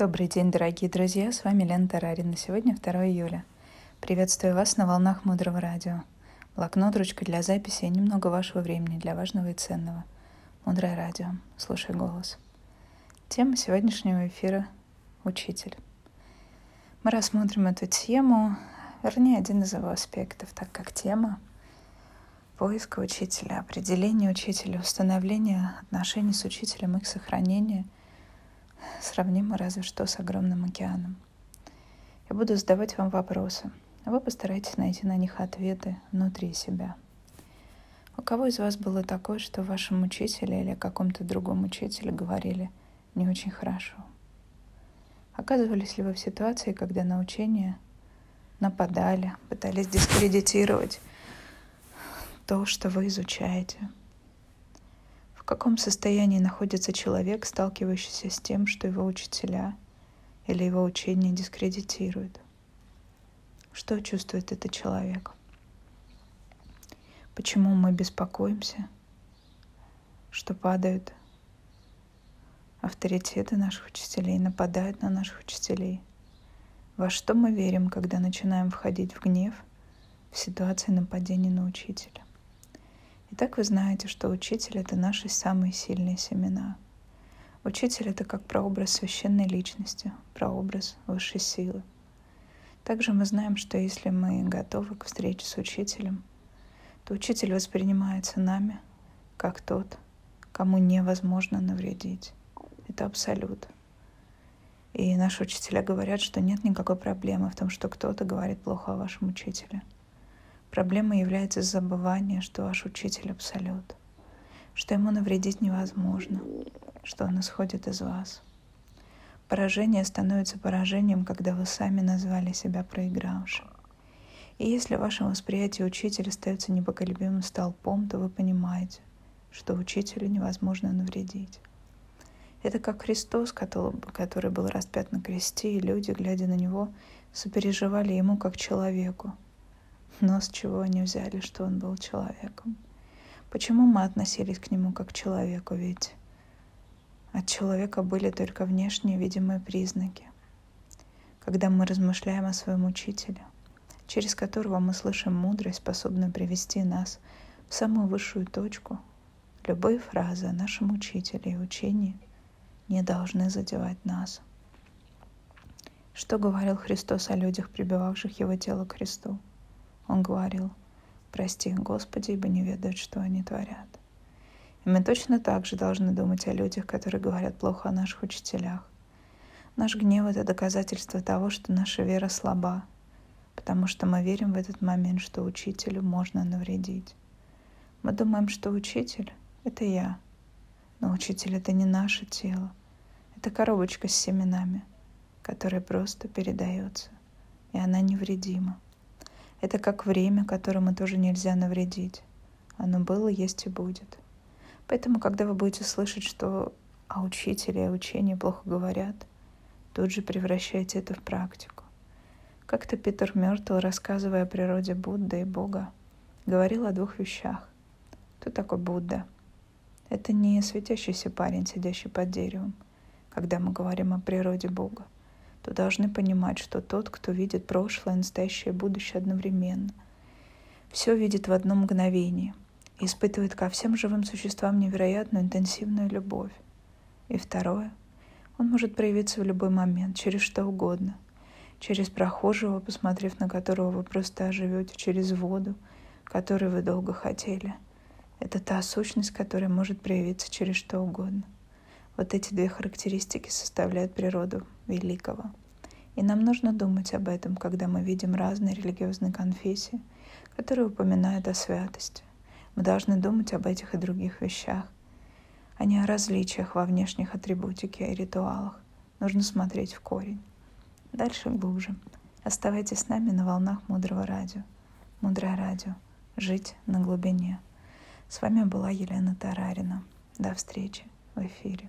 Добрый день, дорогие друзья, с вами Лена Тарарина. Сегодня 2 июля. Приветствую вас на волнах Мудрого Радио. Блокнот, ручка для записи и немного вашего времени для важного и ценного. Мудрое Радио. Слушай голос. Тема сегодняшнего эфира — учитель. Мы рассмотрим эту тему, вернее, один из его аспектов, так как тема поиска учителя, определения учителя, установления отношений с учителем, их сохранения — сравнимо разве что с огромным океаном. Я буду задавать вам вопросы, а вы постарайтесь найти на них ответы внутри себя. У кого из вас было такое, что вашему учителю или каком-то другом учителе говорили не очень хорошо? Оказывались ли вы в ситуации, когда на учение нападали, пытались дискредитировать то, что вы изучаете – каком состоянии находится человек, сталкивающийся с тем, что его учителя или его учение дискредитируют. Что чувствует этот человек? Почему мы беспокоимся, что падают авторитеты наших учителей, нападают на наших учителей? Во что мы верим, когда начинаем входить в гнев в ситуации нападения на учителя? Итак, вы знаете, что учитель — это наши самые сильные семена. Учитель — это как прообраз священной личности, прообраз высшей силы. Также мы знаем, что если мы готовы к встрече с учителем, то учитель воспринимается нами как тот, кому невозможно навредить. Это абсолют. И наши учителя говорят, что нет никакой проблемы в том, что кто-то говорит плохо о вашем учителе — Проблемой является забывание, что ваш учитель абсолют, что ему навредить невозможно, что он исходит из вас. Поражение становится поражением, когда вы сами назвали себя проигравшим. И если в вашем восприятии учитель остается непоколебимым столпом, то вы понимаете, что учителю невозможно навредить. Это как Христос, который был распят на кресте, и люди, глядя на него, сопереживали ему как человеку, но с чего они взяли, что он был человеком? Почему мы относились к нему как к человеку? Ведь от человека были только внешние видимые признаки. Когда мы размышляем о своем учителе, через которого мы слышим мудрость, способную привести нас в самую высшую точку, любые фразы о нашем учителе и учении не должны задевать нас. Что говорил Христос о людях, прибивавших его тело к кресту? Он говорил, «Прости, Господи, ибо не ведают, что они творят». И мы точно так же должны думать о людях, которые говорят плохо о наших учителях. Наш гнев — это доказательство того, что наша вера слаба, потому что мы верим в этот момент, что учителю можно навредить. Мы думаем, что учитель — это я, но учитель — это не наше тело. Это коробочка с семенами, которая просто передается, и она невредима. Это как время, которому тоже нельзя навредить. Оно было, есть и будет. Поэтому, когда вы будете слышать, что о учителе и о учении плохо говорят, тут же превращайте это в практику. Как-то Питер Мертл, рассказывая о природе Будды и Бога, говорил о двух вещах. Кто такой Будда? Это не светящийся парень, сидящий под деревом, когда мы говорим о природе Бога то должны понимать, что тот, кто видит прошлое, настоящее и будущее одновременно, все видит в одно мгновение и испытывает ко всем живым существам невероятную интенсивную любовь. И второе, он может проявиться в любой момент, через что угодно, через прохожего, посмотрев на которого вы просто оживете, через воду, которую вы долго хотели. Это та сущность, которая может проявиться через что угодно. Вот эти две характеристики составляют природу великого. И нам нужно думать об этом, когда мы видим разные религиозные конфессии, которые упоминают о святости. Мы должны думать об этих и других вещах, а не о различиях во внешних атрибутике и ритуалах. Нужно смотреть в корень. Дальше глубже. Оставайтесь с нами на волнах Мудрого Радио. Мудрое Радио. Жить на глубине. С вами была Елена Тарарина. До встречи в эфире.